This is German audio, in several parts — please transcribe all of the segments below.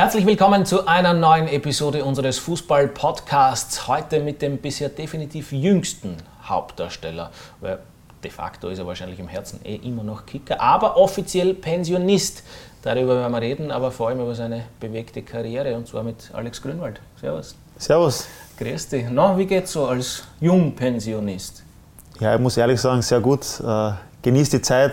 Herzlich willkommen zu einer neuen Episode unseres Fußball-Podcasts. Heute mit dem bisher definitiv jüngsten Hauptdarsteller. Weil de facto ist er wahrscheinlich im Herzen eh immer noch Kicker, aber offiziell Pensionist. Darüber werden wir reden, aber vor allem über seine bewegte Karriere und zwar mit Alex Grünwald. Servus. Servus. Grüß dich. Na, wie geht's so als Jungpensionist? Ja, ich muss ehrlich sagen, sehr gut. Äh, genießt die Zeit.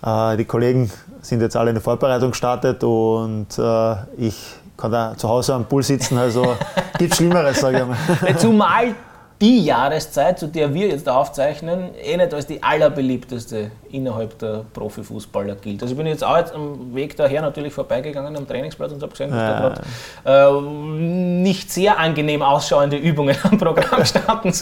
Äh, die Kollegen sind jetzt alle in der Vorbereitung gestartet und äh, ich kann da zu Hause am Pool sitzen, also gibt Schlimmeres, sage ich mal. Zumal die Jahreszeit, zu der wir jetzt aufzeichnen, eh nicht als die allerbeliebteste innerhalb der Profifußballer gilt. Also ich bin jetzt auch jetzt am Weg daher natürlich vorbeigegangen am Trainingsplatz und habe gesehen, dass ja. da gerade äh, nicht sehr angenehm ausschauende Übungen am Programm standen.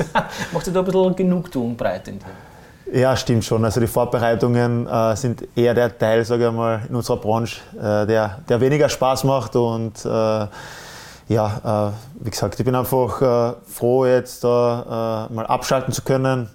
Macht sich da ein bisschen Genugtuung breit in dir? Ja, stimmt schon. Also die Vorbereitungen äh, sind eher der Teil, sage ich mal, in unserer Branche, äh, der, der weniger Spaß macht. Und äh, ja, äh, wie gesagt, ich bin einfach äh, froh, jetzt da äh, mal abschalten zu können,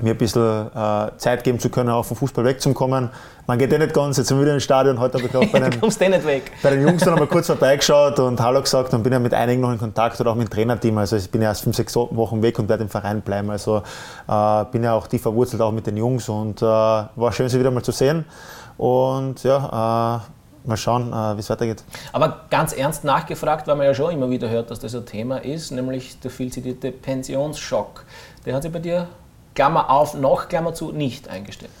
mir ein bisschen Zeit geben zu können, auch vom Fußball wegzukommen. Man geht eh nicht ganz, jetzt sind wir wieder im Stadion. Heute habe ich auch bei den, eh nicht weg. bei den Jungs dann mal kurz vorbeigeschaut und Hallo gesagt und bin ja mit einigen noch in Kontakt oder auch mit dem Trainerteam. Also ich bin ja erst fünf, sechs Wochen weg und werde im Verein bleiben. Also äh, bin ja auch tief verwurzelt auch mit den Jungs und äh, war schön, sie wieder mal zu sehen. Und ja, äh, mal schauen, äh, wie es weitergeht. Aber ganz ernst nachgefragt, weil man ja schon immer wieder hört, dass das ein Thema ist, nämlich der viel zitierte Pensionsschock. Der hat sich bei dir, Klammer auf, noch Klammer zu, nicht eingestellt.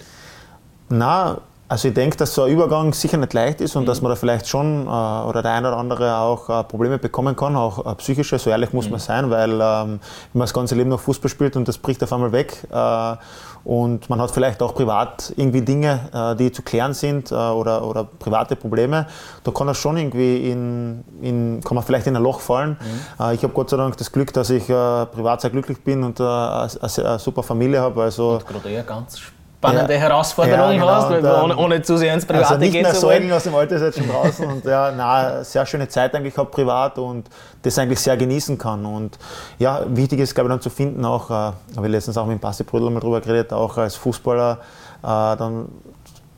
Na, also ich denke, dass so ein Übergang sicher nicht leicht ist und mhm. dass man da vielleicht schon äh, oder der eine oder andere auch äh, Probleme bekommen kann, auch äh, psychische, so ehrlich muss mhm. man sein, weil ähm, wenn man das ganze Leben noch Fußball spielt und das bricht auf einmal weg äh, und man hat vielleicht auch privat irgendwie Dinge, äh, die zu klären sind äh, oder, oder private Probleme, da kann das schon irgendwie in, in kann man vielleicht in ein Loch fallen. Mhm. ich habe Gott sei Dank das Glück, dass ich privat sehr glücklich bin und eine, eine super Familie habe. Also, und gerade eher ganz spannend spannende ja. Herausforderung ja, genau. hast, weil ohne, ohne zu sehr ins Private also nicht mehr Säulen aus dem Alter ist jetzt schon draußen und ja, na, sehr schöne Zeit eigentlich gehabt privat und das eigentlich sehr genießen kann und ja, wichtig ist glaube ich dann zu finden auch, äh, habe ich letztens auch mit dem Basti Brüdel mal drüber geredet, auch als Fußballer äh, dann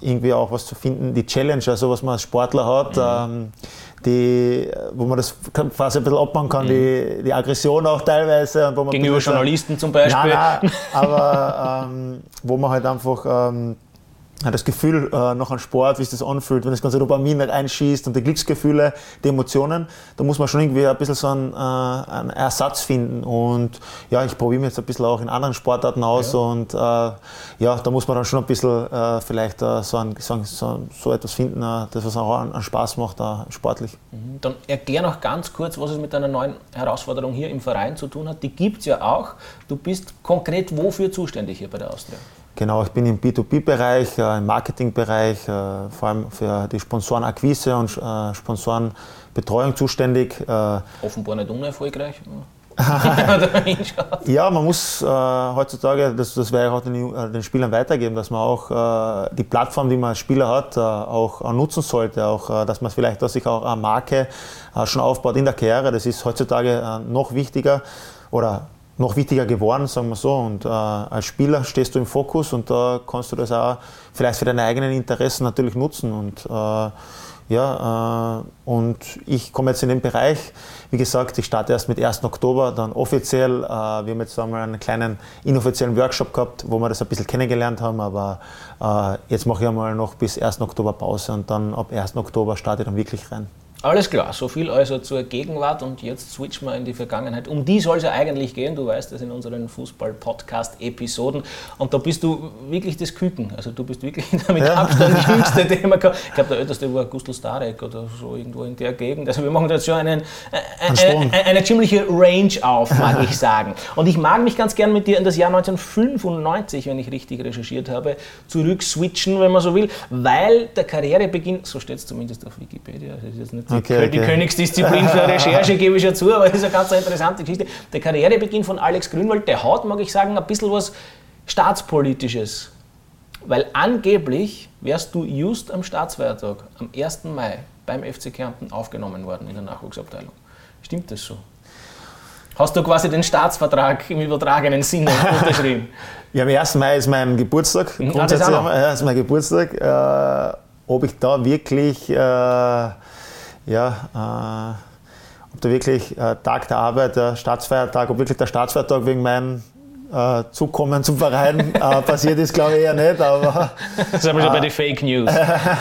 irgendwie auch was zu finden, die Challenge, also was man als Sportler hat, mhm. ähm, die, wo man das quasi ein bisschen abbauen kann, mhm. die, die Aggression auch teilweise. Und wo man Gegenüber Journalisten zum Beispiel. Nein, nein, aber ähm, wo man halt einfach ähm, das Gefühl äh, noch an Sport, wie sich das anfühlt, wenn das ganze Dopamin nicht einschießt und die Glücksgefühle, die Emotionen, da muss man schon irgendwie ein bisschen so einen, äh, einen Ersatz finden. Und ja, ich probiere mich jetzt ein bisschen auch in anderen Sportarten aus ja. und äh, ja, da muss man dann schon ein bisschen äh, vielleicht äh, so, ein, so, so, etwas finden, äh, das was auch an, an Spaß macht, sportlich. Mhm. Dann erklär noch ganz kurz, was es mit deiner neuen Herausforderung hier im Verein zu tun hat. Die gibt es ja auch. Du bist konkret wofür zuständig hier bei der Austria? Genau, ich bin im B2B-Bereich, äh, im Marketing-Bereich, äh, vor allem für die Sponsorenakquise und äh, Sponsorenbetreuung zuständig. Offenbar nicht unerfolgreich. ja, man muss äh, heutzutage, das, das werde ich auch den, den, Spielern weitergeben, dass man auch äh, die Plattform, die man als Spieler hat, äh, auch nutzen sollte. Auch, dass man vielleicht dass sich auch eine Marke schon aufbaut in der Karriere. Das ist heutzutage noch wichtiger oder noch wichtiger geworden, sagen wir so. Und äh, als Spieler stehst du im Fokus und da kannst du das auch vielleicht für deine eigenen Interessen natürlich nutzen. Und äh, ja, äh, und ich komme jetzt in den Bereich, wie gesagt, ich starte erst mit 1. Oktober, dann offiziell. Äh, wir haben jetzt einmal einen kleinen inoffiziellen Workshop gehabt, wo wir das ein bisschen kennengelernt haben, aber äh, jetzt mache ich einmal noch bis 1. Oktober Pause und dann ab 1. Oktober starte ich dann wirklich rein. Alles klar, so viel also zur Gegenwart und jetzt switchen wir in die Vergangenheit. Um die soll es ja eigentlich gehen, du weißt das in unseren Fußball-Podcast-Episoden und da bist du wirklich das Küken, also du bist wirklich damit ja. Abstand jüngste, den man kann. Ich glaube, der älteste war Gustl Starek oder so irgendwo in der Gegend. Also wir machen jetzt schon einen, äh, äh, eine, eine ziemliche Range auf, mag ich sagen. Und ich mag mich ganz gern mit dir in das Jahr 1995, wenn ich richtig recherchiert habe, zurück switchen, wenn man so will, weil der Karrierebeginn, so steht es zumindest auf Wikipedia, das ist jetzt nicht okay, die okay. Königsdisziplin für Recherche, gebe ich ja zu, aber das ist eine ganz interessante Geschichte. Der Karrierebeginn von Alex Grünwald, der hat, mag ich sagen, ein bisschen was Staatspolitisches. Weil angeblich wärst du just am Staatsfeiertag, am 1. Mai, beim FC Kärnten aufgenommen worden in der Nachwuchsabteilung. Stimmt das so? Hast du quasi den Staatsvertrag im übertragenen Sinne unterschrieben? ja, am 1. Mai ist mein Geburtstag. Mhm. Grundsätzlich ah, das ist mein Geburtstag. Äh, ob ich da wirklich äh, ja, ob da wirklich Tag der Arbeit, der Staatsfeiertag, ob wirklich der Staatsfeiertag wegen meinem äh, Zukommen zum Verein äh, passiert ist, glaube ich eher nicht. Aber, das ist aber schon bei den Fake News.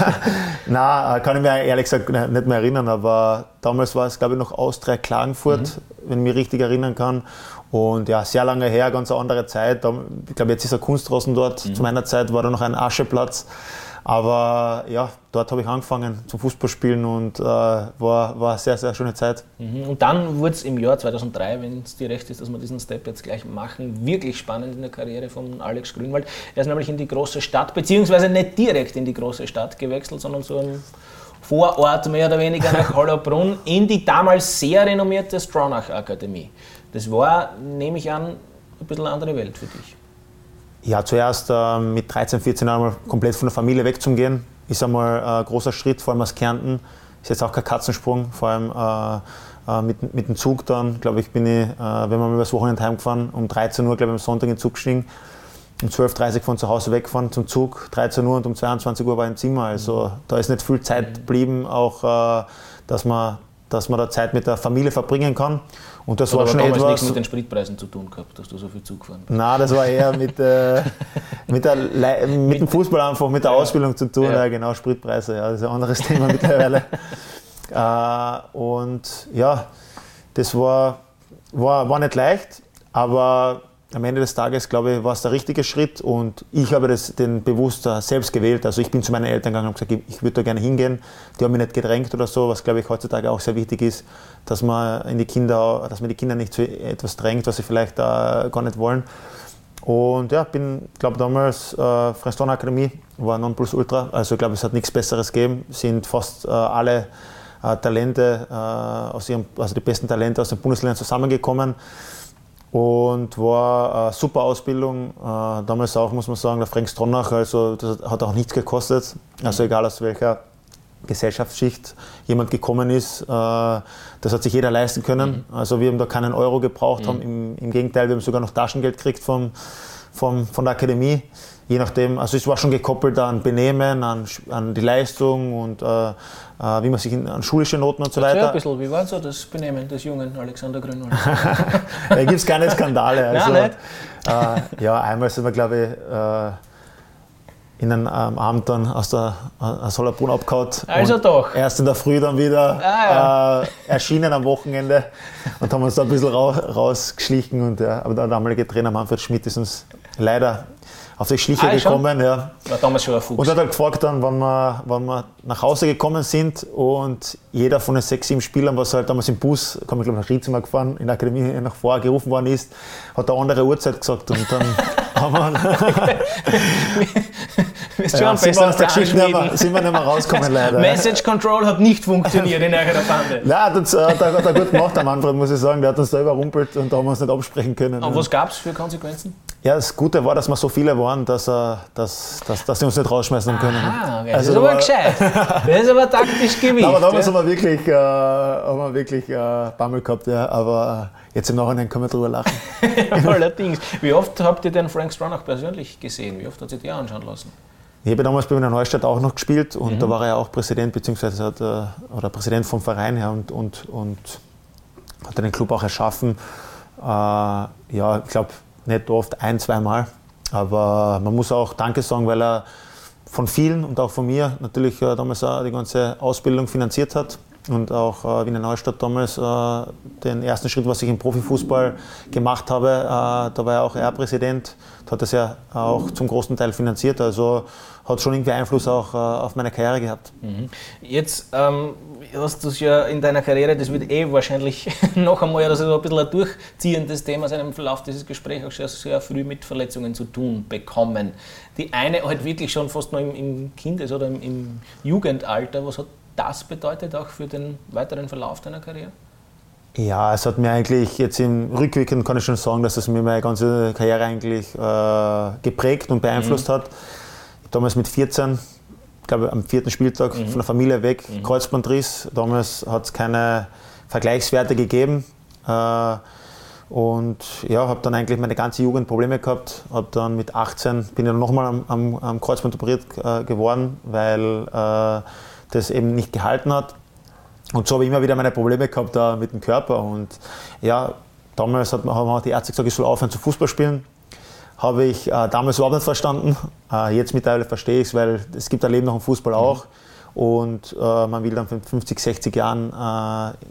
Nein, kann ich mir ehrlich gesagt nicht mehr erinnern, aber damals war es, glaube ich, noch Austria Klagenfurt, mhm. wenn ich mich richtig erinnern kann. Und ja, sehr lange her, ganz eine andere Zeit. Ich glaube, jetzt ist ein Kunstrasen dort. Mhm. Zu meiner Zeit war da noch ein Ascheplatz. Aber ja, dort habe ich angefangen zum Fußballspielen und äh, war, war eine sehr, sehr schöne Zeit. Mhm. Und dann wurde es im Jahr 2003, wenn es dir recht ist, dass wir diesen Step jetzt gleich machen, wirklich spannend in der Karriere von Alex Grünwald. Er ist nämlich in die große Stadt, beziehungsweise nicht direkt in die große Stadt gewechselt, sondern so ein Vorort mehr oder weniger nach Hollabrunn in die damals sehr renommierte Stronach Akademie. Das war, nehme ich an, ein bisschen eine andere Welt für dich. Ja, zuerst äh, mit 13, 14 Jahren komplett von der Familie wegzugehen, ist einmal ein großer Schritt, vor allem aus Kärnten. Ist jetzt auch kein Katzensprung, vor allem äh, äh, mit, mit dem Zug dann, glaube ich, bin ich, äh, wenn wir mal übers Wochenende heimgefahren, um 13 Uhr, glaube ich, am Sonntag in den Zug gestiegen, um 12.30 Uhr von zu Hause weggefahren zum Zug, 13 Uhr und um 22 Uhr war ich im Zimmer. Also da ist nicht viel Zeit geblieben, auch äh, dass man dass man da Zeit mit der Familie verbringen kann. Und das Oder war schon damals etwas. nichts mit den Spritpreisen zu tun gehabt, dass du so viel Zug gefahren bist. Nein, das war eher mit, äh, mit, der, mit dem Fußball einfach, mit der ja. Ausbildung zu tun. Ja. ja. genau, Spritpreise, ja, das ist ein anderes Thema mittlerweile. Äh, und ja, das war, war, war nicht leicht, aber am Ende des Tages, glaube ich, war es der richtige Schritt und ich habe das, den bewusst selbst gewählt. Also ich bin zu meinen Eltern gegangen und gesagt, ich würde da gerne hingehen. Die haben mich nicht gedrängt oder so, was glaube ich heutzutage auch sehr wichtig ist, dass man in die Kinder, dass man die Kinder nicht zu etwas drängt, was sie vielleicht äh, gar nicht wollen. Und ja, bin, glaube damals äh, Freston Akademie war Nonplusultra. Also ich glaube, es hat nichts Besseres gegeben. Sind fast äh, alle äh, Talente äh, aus ihrem, also die besten Talente aus den Bundesländern zusammengekommen und war eine super Ausbildung. Äh, damals auch, muss man sagen, der Frank Stronach, also das hat auch nichts gekostet. Also mhm. egal aus welcher Gesellschaftsschicht jemand gekommen ist, äh, das hat sich jeder leisten können. Mhm. Also wir haben da keinen Euro gebraucht, mhm. haben im, im, Gegenteil, wir haben sogar noch Taschengeld gekriegt vom, vom, von der Akademie je nachdem, also es war schon gekoppelt an Benehmen, an, an die Leistung und äh, äh wie man sich in, an schulische Noten und so weiter. ein bisschen, wie war so das Benehmen des jungen Alexander Grünwald? da gibt es keine Skandale. Also, Nein, nicht? Äh, ja, einmal sind wir, glaube ich, äh, in einem ähm, Abend dann aus der aus Hollerbrunn abgehauen. Also doch. Erst in der Früh dann wieder ah, ja. äh, erschienen am Wochenende und haben uns da ein bisschen raus, rausgeschlichen. Und, ja, aber der damalige Trainer Manfred Schmidt ist uns leider auf die Schliche ah, gekommen. Ja. War damals schon ein Fuchs. Und hat halt gefragt dann, wann wir, wann wir nach Hause gekommen sind und jeder von den sechs, sieben Spielern, was halt damals im Bus, kam ich glaube nach Rietzimmer gefahren, in der Akademie nach vorher gerufen worden ist, hat eine andere Uhrzeit gesagt und dann haben wir... Bist ja, sind, wir Geschichte nicht mehr, sind wir nicht mehr rausgekommen leider. Message Control hat nicht funktioniert in eurer Bande. Nein, das hat er, hat er gut gemacht, der Manfred, muss ich sagen. Der hat uns da überrumpelt und da haben wir uns nicht absprechen können. Und was gab es für Konsequenzen? Ja, das Gute war, dass wir so viele waren, dass, äh, dass, dass, dass sie uns nicht rausschmeißen können. Ah, okay. also, das ist aber gescheit. Das ist aber taktisch gewichtet. Aber damals ja. haben wir wirklich, äh, haben wir wirklich äh, Bammel gehabt, ja. aber äh, jetzt im Nachhinein können wir drüber lachen. allerdings. Wie oft habt ihr den Frank Stronach persönlich gesehen? Wie oft hat sich der anschauen lassen? Ich habe damals bei Wiener Neustadt auch noch gespielt und mhm. da war er ja auch Präsident, beziehungsweise hat, oder Präsident vom Verein her und, und, und hat den Club auch erschaffen. Äh, ja, ich glaube, nicht oft, ein, zweimal. Aber man muss auch Danke sagen, weil er von vielen und auch von mir natürlich äh, damals auch die ganze Ausbildung finanziert hat und auch äh, Wiener Neustadt damals äh, den ersten Schritt, was ich im Profifußball gemacht habe, äh, da war ja auch er Präsident, hat das ja auch zum großen Teil finanziert, also hat schon irgendwie Einfluss auch äh, auf meine Karriere gehabt. Mhm. Jetzt ähm, hast du es ja in deiner Karriere, das wird eh wahrscheinlich noch einmal so ein bisschen ein durchziehendes Thema sein im Verlauf dieses Gesprächs, auch sehr, sehr früh mit Verletzungen zu tun bekommen. Die eine halt wirklich schon fast noch im, im Kindes- oder im, im Jugendalter, was hat das bedeutet auch für den weiteren Verlauf deiner Karriere? Ja, es hat mir eigentlich jetzt im Rückwirkend kann ich schon sagen, dass es mir meine ganze Karriere eigentlich äh, geprägt und beeinflusst mhm. hat. Damals mit 14, ich glaube am vierten Spieltag mhm. von der Familie weg, mhm. Kreuzbandriss. Damals hat es keine Vergleichswerte gegeben. Äh, und ja, habe dann eigentlich meine ganze Jugend Probleme gehabt. Habe dann mit 18 bin ich nochmal am, am, am Kreuzband operiert äh, geworden, weil äh, das eben nicht gehalten hat. Und so habe ich immer wieder meine Probleme gehabt uh, mit dem Körper. Und ja, damals hat, haben wir die Ärzte gesagt, ich soll aufhören zu Fußball spielen. Habe ich uh, damals überhaupt nicht verstanden. Uh, jetzt mittlerweile verstehe ich es, weil es gibt ein Leben nach dem Fußball auch. Mhm. Und man will dann mit 50, 60 Jahren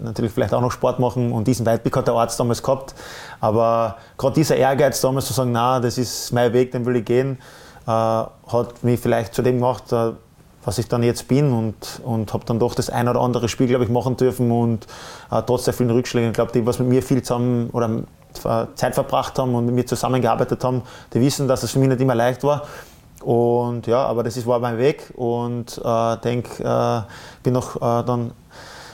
natürlich vielleicht auch noch Sport machen. Und diesen Weitblick hat der Arzt damals gehabt. Aber gerade dieser Ehrgeiz damals zu sagen, na, das ist mein Weg, den will ich gehen, hat mich vielleicht zu dem gemacht, was ich dann jetzt bin und, und habe dann doch das ein oder andere Spiel, glaube ich, machen dürfen und äh, trotz der vielen Rückschläge, ich glaube, die, was mit mir viel zusammen oder äh, Zeit verbracht haben und mit mir zusammengearbeitet haben, die wissen, dass es für mich nicht immer leicht war. Und ja, aber das ist, war mein Weg und äh, denke, äh, bin noch äh, dann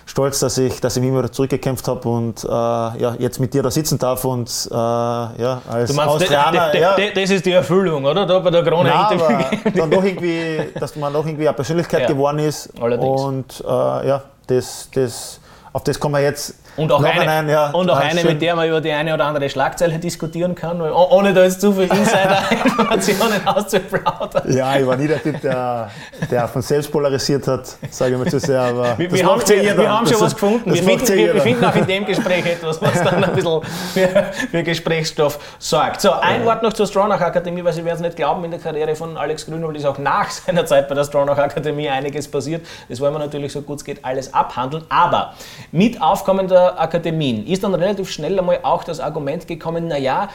stolz, dass ich, dass ich mich wieder zurückgekämpft habe und äh, ja, jetzt mit dir da sitzen darf und äh, ja, als du meinst, Australier. Ja, das ist die Erfüllung, oder? Da bei der Krone Nein, dann doch irgendwie, dass man doch irgendwie eine Persönlichkeit ja, geworden ist. Allerdings. Und äh, ja, das, das, auf das kommen wir jetzt und auch, eine, ein, ja, und auch eine, mit der man über die eine oder andere Schlagzeile diskutieren kann, ohne da jetzt zu viel Insider-Informationen auszuplaudern. Ja, ich war nie der Typ, der, der von selbst polarisiert hat, sage ich mal zu sehr. Aber wir, wir haben, wir, wir haben schon was gefunden. Wir finden, wir, wir finden, auch in dem Gespräch etwas, was dann ein bisschen für, für Gesprächsstoff sorgt. So, ein ja. Wort noch zur Stronach Akademie, weil Sie werden es nicht glauben, in der Karriere von Alex Grünwald ist auch nach seiner Zeit bei der Stronach Akademie einiges passiert. Das wollen wir natürlich so gut es geht alles abhandeln. Aber mit aufkommender Akademien ist dann relativ schnell einmal auch das Argument gekommen, naja,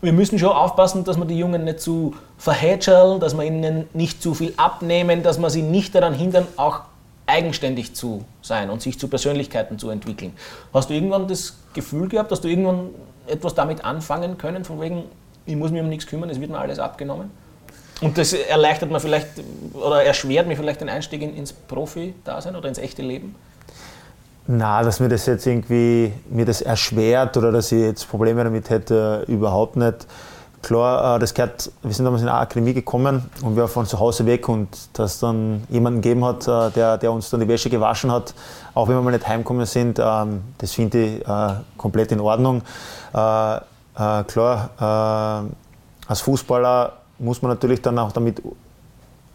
wir müssen schon aufpassen, dass wir die Jungen nicht zu verhätscheln, dass wir ihnen nicht zu viel abnehmen, dass wir sie nicht daran hindern, auch eigenständig zu sein und sich zu Persönlichkeiten zu entwickeln. Hast du irgendwann das Gefühl gehabt, dass du irgendwann etwas damit anfangen können, von wegen, ich muss mich um nichts kümmern, es wird mir alles abgenommen? Und das erleichtert mir vielleicht oder erschwert mir vielleicht den Einstieg ins Profi-Dasein oder ins echte Leben? Na, dass mir das jetzt irgendwie mir das erschwert oder dass ich jetzt Probleme damit hätte, überhaupt nicht. Klar, äh, das gehört, wir sind damals in eine Akademie gekommen und wir waren von zu Hause weg und dass dann jemanden gegeben hat, äh, der, der uns dann die Wäsche gewaschen hat, auch wenn wir mal nicht heimgekommen sind, ähm, das finde ich äh, komplett in Ordnung. Klar, als Fußballer muss man natürlich dann auch damit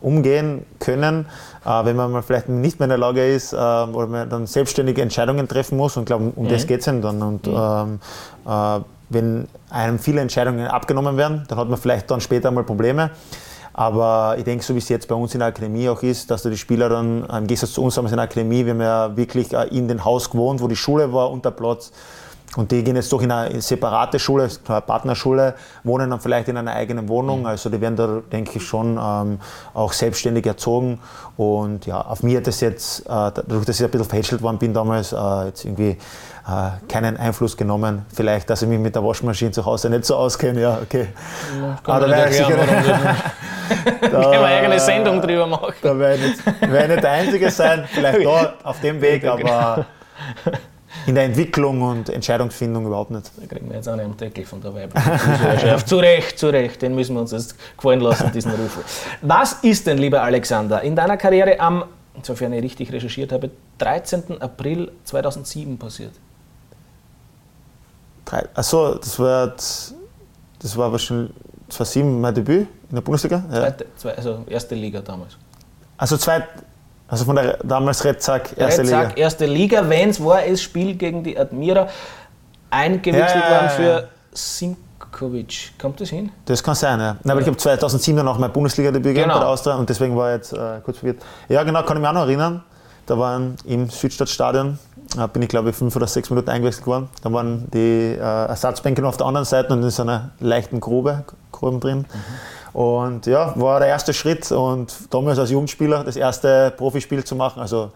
umgehen können, äh, wenn man mal vielleicht nicht mehr in der Lage ist, äh, oder man dann selbstständige Entscheidungen treffen muss. Und glaube, um mhm. das geht es dann. Und mhm. ähm, äh, wenn einem viele Entscheidungen abgenommen werden, dann hat man vielleicht dann später mal Probleme. Aber ich denke, so wie es jetzt bei uns in der Akademie auch ist, dass da die Spieler dann, im Gegensatz zu uns haben wir in der Akademie, wir haben ja wirklich äh, in den Haus gewohnt, wo die Schule war und der Platz. Und die gehen jetzt doch in eine separate Schule, eine Partnerschule, wohnen dann vielleicht in einer eigenen Wohnung. Mhm. Also die werden da, denke ich, schon ähm, auch selbstständig erzogen. Und ja, auf mir hat das jetzt, äh, dadurch, dass ich ein bisschen verhätschelt worden bin damals, äh, jetzt irgendwie äh, keinen Einfluss genommen. Vielleicht, dass ich mich mit der Waschmaschine zu Hause nicht so auskenne. Ja, okay. Ja, Aber da wäre ich sicher da, können wir eine eigene Sendung drüber machen. Da werde ich, nicht, wär ich nicht der Einzige sein, vielleicht da auf dem Weg, aber in der Entwicklung und Entscheidungsfindung überhaupt nicht. Da kriegen wir jetzt auch einen Deckel von der weiblichen Zu Recht, zu Recht, den müssen wir uns jetzt gefallen lassen, diesen Ruf. Was ist denn, lieber Alexander, in deiner Karriere am, insofern ich richtig recherchiert habe, 13. April 2007 passiert? Achso, das war, das war wahrscheinlich 2007 mein Debüt in der Bundesliga? Ja. Zweite, also erste Liga damals. Also zwei, also von der damals Redzack erste Redzack, Liga. erste Liga, wenn es war, es Spiel gegen die Admira eingewechselt ja, worden für Simkovic. Kommt das hin? Das kann sein, ja. Nein, aber ich habe 2007 dann auch mein Bundesliga-Debüt genau. bei der Austria und deswegen war ich jetzt äh, kurz verwirrt. Ja, genau, kann ich mich auch noch erinnern. Da waren im Südstadtstadion, da bin ich glaube ich fünf oder sechs Minuten eingewechselt worden. Da waren die äh, Ersatzbänke auf der anderen Seite und in so einer leichten Grube, Gruben drin. Mhm. Und ja, war der erste Schritt und damals als Jugendspieler das erste Profispiel zu machen, also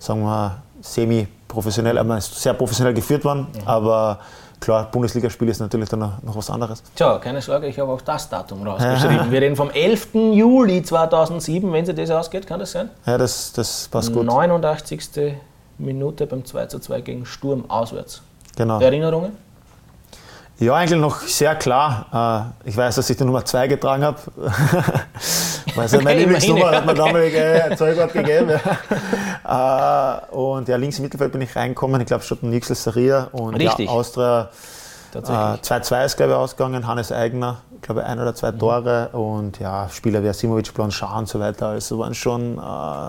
sagen wir semi-professionell, aber sehr professionell geführt worden, mhm. aber klar, Bundesligaspiel ist natürlich dann noch, noch, was anderes. Tja, keine Sorge, ich habe auch das Datum rausgeschrieben. Wir reden vom 11. Juli 2007, wenn sich das ausgeht, kann das sein? Ja, das, das passt gut. 89. Minute beim 2 zu 2 gegen Sturm auswärts. Genau. Erinnerungen? Ja, eigentlich noch sehr klar. Äh, ich weiß, dass ich die Nummer 2 getragen habe. also okay, meine Lieblingsnummer hat mir okay. damalige Zeugwort gegeben. Ja. Äh, und ja, links im Mittelfeld bin ich reingekommen. Ich glaube, statt Nixel Saria und. Ja, Austria. Tatsächlich. 2-2 ist, glaube ich, ausgegangen. Hannes Eigner, glaube ich, ein oder zwei mhm. Tore. Und ja, Spieler wie Asimovic, Blanchard und so weiter. Also waren schon äh,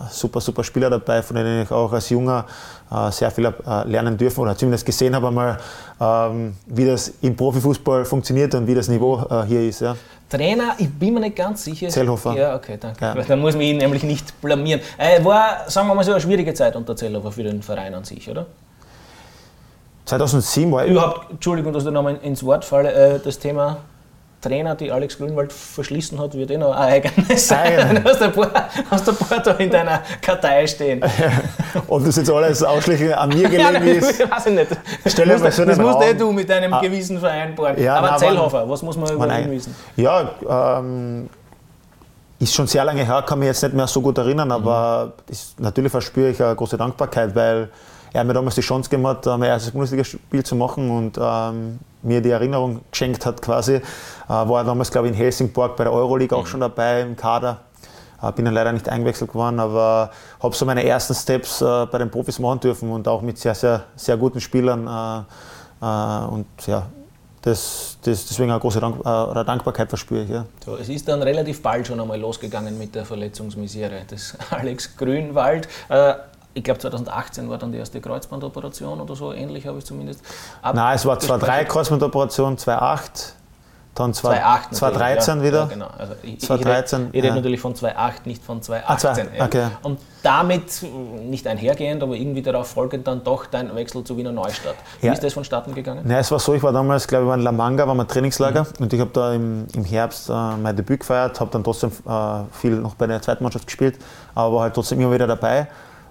super, super Spieler dabei, von denen ich auch als Junger äh, sehr viel äh, lernen dürfen oder zumindest gesehen habe einmal, ähm, wie das im Profifußball funktioniert und wie das Niveau äh, hier ist. Ja. Trainer, ich bin mir nicht ganz sicher. Zellhofer. Ja, okay, danke. Ja. Dann muss man ihn nämlich nicht blamieren. Äh, war, sagen wir mal so, eine schwierige Zeit unter Zellhofer für den Verein an sich, oder? 2007 war ich. Überhaupt, Entschuldigung, dass ich nochmal ins Wort falle, äh, das Thema Trainer, die Alex Grünwald verschließen hat, wird eh noch ein eigenes sein. Hast ein, paar, hast ein paar da in deiner Kartei stehen. Ob das jetzt alles ausschließlich an mir gelegen ist. ja, weiß ich nicht. Stell dir mal so Das musst eh du mit deinem ah, Gewissen vereinbaren. Ja, Aber Zellhofer, was muss man über ihn wissen? Ja, ähm, ist schon sehr lange her, kann mich jetzt nicht mehr so gut erinnern, aber mhm. ist, natürlich verspüre ich eine große Dankbarkeit, weil er mir damals die Chance gegeben hat, mein erstes Bundesligaspiel zu machen und ähm, mir die Erinnerung geschenkt hat quasi. Äh, war damals, glaube ich, in Helsingborg bei der Euroleague auch mhm. schon dabei im Kader. Äh, bin dann leider nicht eingewechselt geworden, aber habe so meine ersten Steps äh, bei den Profis machen dürfen und auch mit sehr, sehr, sehr guten Spielern. Äh, äh, und ja, das, das, deswegen eine große Dank, äh, Dankbarkeit verspüre ich. Ja. So, es ist dann relativ bald schon einmal losgegangen mit der Verletzungsmisere des Alex Grünwald ich glaube 2018 war dann die erste Kreuzbandoperation oder so, ähnlich habe ich zumindest. Nein, es war 2-3 Kreuzbandoperation, 2-8, dann 2013 ja. wieder. Ja, genau. Also ich, 2013, ich, rede, ich rede natürlich von 2-8, nicht von 2018. Ah, okay. Und damit nicht einhergehend, aber irgendwie darauf folgend dann doch dein Wechsel zu Wiener Neustadt. Wie ist das vonstatten gegangen? Nein, es war so, ich war damals, glaube ich, in La Manga, war mein Trainingslager mhm. und ich habe da im, im Herbst äh, mein Debüt gefeiert, habe dann trotzdem äh, viel noch bei der zweiten Mannschaft gespielt, aber war halt trotzdem immer wieder dabei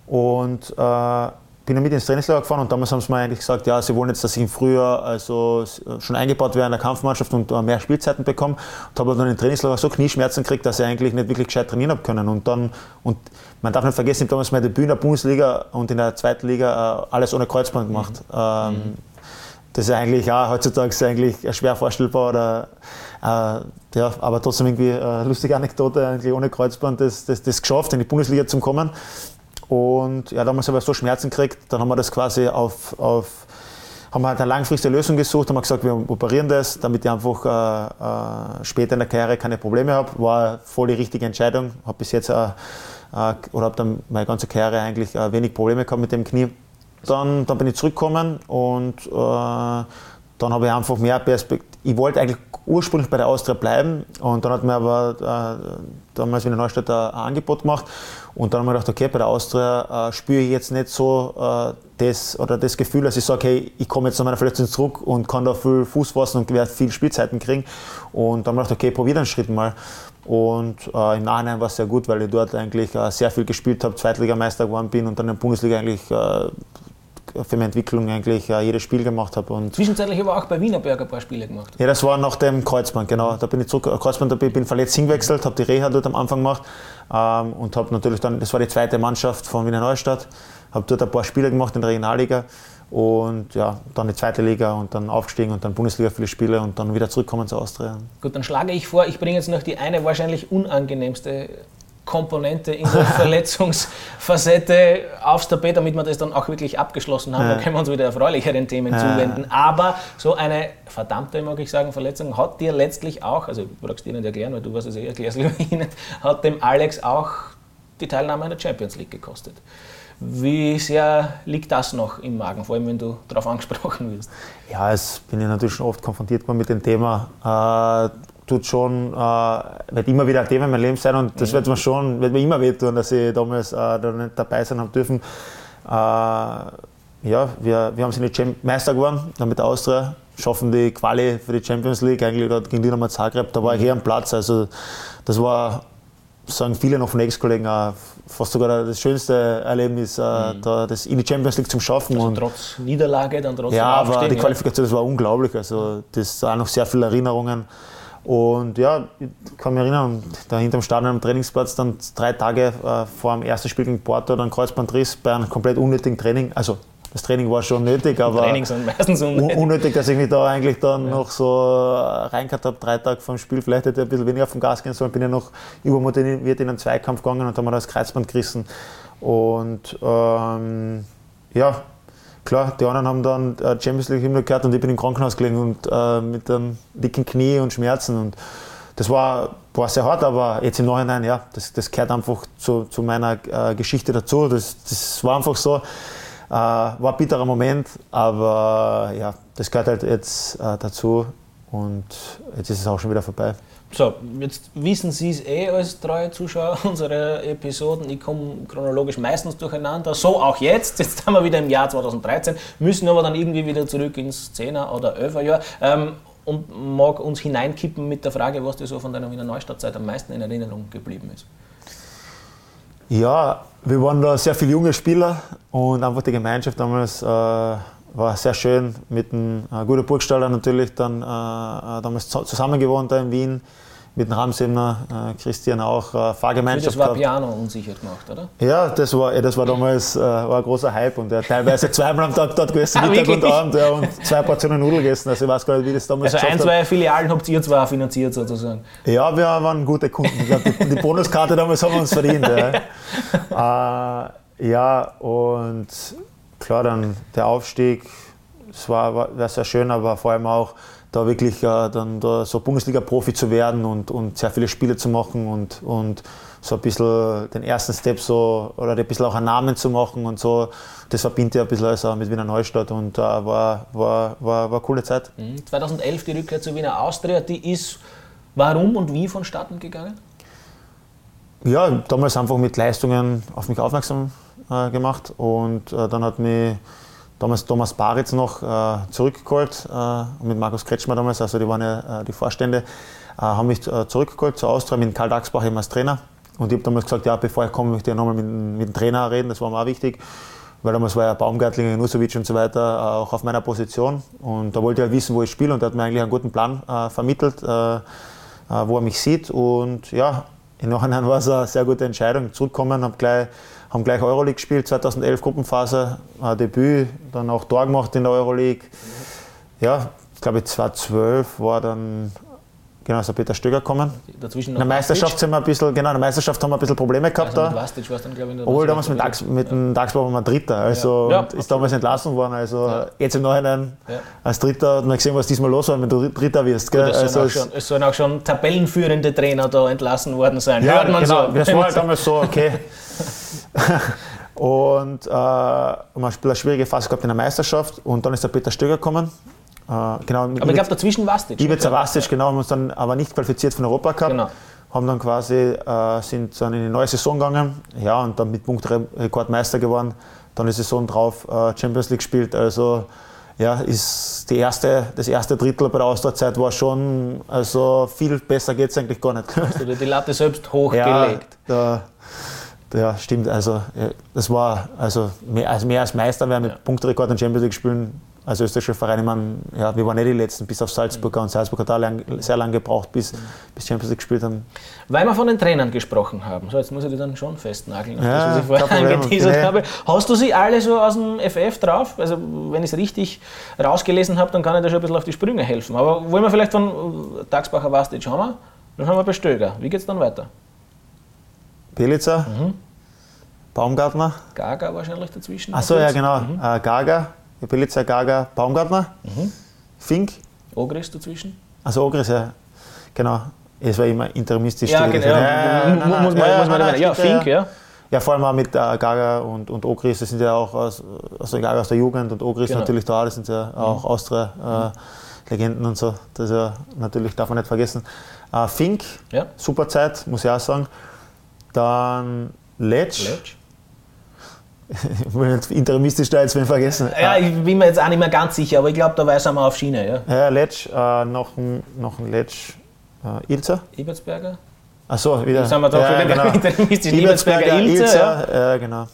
und äh, bin dann mit ins Trainingslager gefahren und damals haben sie mir eigentlich gesagt, ja, sie wollen jetzt, dass ich im Frühjahr also schon eingebaut werde in der Kampfmannschaft und äh, mehr Spielzeiten bekomme. Und habe dann im Trainingslager so Knieschmerzen gekriegt, dass ich eigentlich nicht wirklich gescheit trainieren habe können. Und dann, und man darf nicht vergessen, ich habe damals mein Debüt in der Bundesliga und in der zweiten Liga äh, alles ohne Kreuzband gemacht. Mhm. Ähm, mhm. Das ist eigentlich, ja, heutzutage ist eigentlich schwer vorstellbar oder äh, ja, aber trotzdem irgendwie eine äh, lustige Anekdote, eigentlich ohne Kreuzband das, das, das geschafft, in die Bundesliga zu kommen. Und ja, damals habe ich so Schmerzen gekriegt, dann haben wir das quasi auf, auf haben wir halt eine langfristige Lösung gesucht, haben wir gesagt, wir operieren das, damit ich einfach äh, äh, später in der Karriere keine Probleme habe. War voll die richtige Entscheidung. Habe bis jetzt äh, äh oder habe dann meine ganze Karriere eigentlich äh, wenig Probleme gehabt mit dem Knie. Dann, dann bin ich zurückgekommen und äh, dann habe ich einfach mehr Perspektive. Ich wollte eigentlich ursprünglich bei der Austria bleiben und dann hat mir aber äh, damals in der Neustadt ein Angebot gemacht und dann haben wir gedacht, okay, bei der Austria äh, spüre ich jetzt nicht so äh, das oder das Gefühl, dass ich sage, hey, ich komme jetzt nach meiner Verletzung zurück und kann da viel Fuß fassen und werde viel Spielzeiten kriegen. Und dann haben wir gedacht, okay, probier den Schritt mal. Und äh, im Nachhinein war es sehr gut, weil ich dort eigentlich äh, sehr viel gespielt habe, Zweitligameister geworden bin und dann in der Bundesliga eigentlich äh, für meine Entwicklung eigentlich jedes Spiel gemacht habe. Und Zwischenzeitlich aber auch bei Wienerberg ein paar Spiele gemacht. Ja, das war nach dem Kreuzband, genau. Da bin ich zurück, äh, Kreuzband, da bin ich verletzt hingewechselt, habe die Reha dort am Anfang gemacht ähm, und habe natürlich dann, das war die zweite Mannschaft von Wiener Neustadt, habe dort ein paar Spiele gemacht in der Regionalliga und ja, dann die zweite Liga und dann aufgestiegen und dann Bundesliga viele Spiele und dann wieder zurückkommen zur Austria. Gut, dann schlage ich vor, ich bringe jetzt noch die eine wahrscheinlich unangenehmste Komponente in der Verletzungsfacette aufs Tapet, damit wir das dann auch wirklich abgeschlossen haben. Ja. Dann können wir uns wieder erfreulicheren Themen ja. zuwenden. Aber so eine verdammte, mag ich sagen, Verletzung hat dir letztlich auch, also du brauchst dir nicht erklären, weil du was es eh erklärst, Ihnen, hat dem Alex auch die Teilnahme an der Champions League gekostet. Wie sehr liegt das noch im Magen, vor allem wenn du darauf angesprochen wirst? Ja, es bin ich natürlich schon oft konfrontiert worden mit dem Thema. Äh, tut schon, äh, wird immer wieder ein Thema in meinem Leben sein und das mhm. wird mir schon, wird mir immer wehtun, dass ich damals äh, da nicht dabei sein habe dürfen. Äh, ja, wir, wir haben sie nicht Meister geworden, dann mit der Austria, schaffen die Quali für die Champions League, eigentlich gegen Dynamo Zagreb, da war ich hier am Platz, also das war, sagen viele noch von Ex-Kollegen, fast sogar das schönste Erlebnis, äh, mhm. da, das in die Champions League zu Schaffen. Also und trotz Niederlage dann trotzdem Ja, aber die Qualifikation, das war unglaublich, also das sind auch noch sehr viele Erinnerungen. Und ja, ich kann mich erinnern, da hinterm Stadion am Trainingsplatz dann drei Tage äh, vor dem ersten Spiel gegen Porto dann Kreuzbandriss bei einem komplett unnötigen Training. Also das Training war schon nötig, aber Training sind meistens unnötig. unnötig, dass ich mich da eigentlich dann ja. noch so reingehört habe, drei Tage vor dem Spiel. Vielleicht hätte ich ein bisschen weniger vom Gas gehen sollen, bin ja noch übermotiviert in einen Zweikampf gegangen und haben mir das Kreuzband gerissen. Und ähm, ja, klar, die anderen haben dann äh, Champions League Hymne gehört und ich bin im Krankenhaus gelegen und äh, mit einem dicken Knie und Schmerzen. Und das war, war sehr hart, aber jetzt im Nachhinein, ja, das, das gehört einfach zu, zu meiner äh, Geschichte dazu. Das, das war einfach so. Äh, war ein bitterer Moment, aber ja, das gehört halt jetzt äh, dazu und jetzt ist es auch schon wieder vorbei. So, jetzt wissen Sie es eh als treue Zuschauer unserer Episoden. Ich komme chronologisch meistens durcheinander. So auch jetzt. Jetzt sind wir wieder im Jahr 2013, müssen aber dann irgendwie wieder zurück ins 10er oder 11er Jahr. Ähm, und mag uns hineinkippen mit der Frage, was dir so von deiner Wiener Neustadtzeit am meisten in Erinnerung geblieben ist. Ja, wir waren da sehr viele junge Spieler und einfach die Gemeinschaft damals äh, war sehr schön mit einem äh, guten Burgstaller natürlich dann äh, äh damals zusammen gewohnt da in Wien mit dem Ramsemner, äh, Christian auch, äh, Fahrgemeinschaft. Das war gehabt. Piano unsicher gemacht, oder? Ja, das war, ja, das war damals äh, war ein großer Hype und ja, teilweise zweimal am Tag dort gewesen, ah, Mittag und Abend ja, und zwei Portionen Nudeln gegessen. Also ich weiß gar nicht, wie das damals Also ein, zwei Filialen habt ihr zwar finanziert sozusagen. Ja, wir waren gute Kunden. Ich glaube, die, die, Bonuskarte damals haben wir uns verdient. ja. Äh, ja, und klar, dann der Aufstieg, es war, war, sehr schön, aber vor allem auch da wirklich äh, dann da so Bundesliga-Profi zu werden und, und sehr viele Spiele zu machen und, und so ein bisschen den ersten Step so oder ein bisschen auch einen Namen zu machen und so. Das verbindet ja ein bisschen also mit Wiener Neustadt und äh, war, war, war, war eine coole Zeit. 2011 mhm. die Rückkehr zu Wiener Austria, die ist warum und wie vonstatten gegangen? Ja, damals einfach mit Leistungen auf mich aufmerksam äh, gemacht und äh, dann hat mich damals Thomas Baritz noch äh, zurückgeholt, äh, mit Markus Kretschmer damals, also die waren ja äh, die Vorstände, äh, haben mich äh, zurückgeholt zur Austria mit Karl Dachsbach eben als Trainer. Und ich habe damals gesagt, ja, bevor ich komme, möchte ich nochmal mit, mit dem Trainer reden, das war mir auch wichtig. Weil damals war ja Baumgartlinger, Nusovic und so weiter äh, auch auf meiner Position. Und da wollte ich halt wissen, wo ich spiele und er hat mir eigentlich einen guten Plan vermittelt, wo er mich sieht. Und ja, im Nachhinein war es eine sehr gute Entscheidung. Zurückkommen, habe gleich haben gleich Euroleague gespielt, 2011 Gruppenphase, ein Debüt, dann auch Tor gemacht in der Euroleague. Ja, ich glaube 2012 war dann genau so Peter Stöger gekommen. Dazwischen in der Meisterschaft sind wir ein bisschen, genau, in der Meisterschaft haben wir ein bisschen Probleme gehabt also da. Vastic war dann, glaube ich, in der Obwohl damals mit, Dax, mit dem Dax waren wir Dritter, also ja. Ja, ist damals entlassen worden. Also ja. jetzt im Nachhinein als Dritter hat man gesehen, was diesmal los war, wenn du Dritter wirst. Gell? Gut, es, also sollen schon, es, sollen auch schon tabellenführende Trainer da entlassen worden sein. Ja, Hört man genau. so. Das war halt damals so, okay. und äh, man hat eine schwierige Phase gehabt in der Meisterschaft und dann ist der Peter Stöger gekommen. Äh, genau, aber ich glaube dazwischen Vastic. Ibiza Vastic, genau, haben uns dann aber nicht qualifiziert für den Europacup. Genau. Haben dann quasi, äh, sind dann in die neue Saison gegangen, ja, und dann mit Punktrekordmeister geworden. Dann die Saison drauf äh, Champions League gespielt. Also ja, ist die erste, das erste Drittel bei der Ausdauerzeit war schon, also viel besser geht es eigentlich gar nicht. Hast du dir die Latte selbst hochgelegt? Ja, ja, stimmt. Also, das war also mehr, also mehr als Meister werden mit ja. Punktrekord und Champions League spielen als österreichischer Verein. Ich meine, ja, wir waren nicht die Letzten, bis auf Salzburger. Mhm. Und Salzburg hat lang, sehr lange gebraucht, bis, mhm. bis Champions League gespielt haben. Weil wir von den Trainern gesprochen haben. So, jetzt muss ich die dann schon festnageln, ja, das, was ich vorher angeteasert habe. Hast du sie alle so aus dem FF drauf? Also, wenn ich es richtig rausgelesen habe, dann kann ich da schon ein bisschen auf die Sprünge helfen. Aber wollen wir vielleicht von Tagsbacher Vastic haben wir? Dann haben wir bei Stöger. Wie geht es dann weiter? Belitzer, mhm. Baumgartner. Gaga wahrscheinlich dazwischen. Achso, ja, genau. Mhm. Äh, Gaga, Belitzer, Gaga, Baumgartner. Mhm. Fink. Ogris dazwischen. Also Ogris, ja. Genau. Es war immer interimistisch. Ja, genau. Ja, muss man, muss man ja, Fink, ja. Ja, vor allem auch mit äh, Gaga und, und Ogris, das sind ja auch aus, also Gaga aus der Jugend und Ogris genau. natürlich da, das sind ja auch mhm. Austria-Legenden äh, und so. Das ja, natürlich darf man nicht vergessen. Äh, Fink, ja. super Zeit, muss ich auch sagen. Dann Letsch. Letsch. Ich will nicht interimistisch da jetzt wen vergessen. Ja, ich bin mir jetzt auch nicht mehr ganz sicher, aber ich glaube, da weiß wir auf Schiene. Ja, ja Letsch, äh, noch, ein, noch ein Letsch. Äh, Ilzer? Ebertsberger? Achso, wieder. Haben wir doch ja, wieder genau. interimistisch. Ebertsberger, Ilzer. Ilzer ja. ja, genau.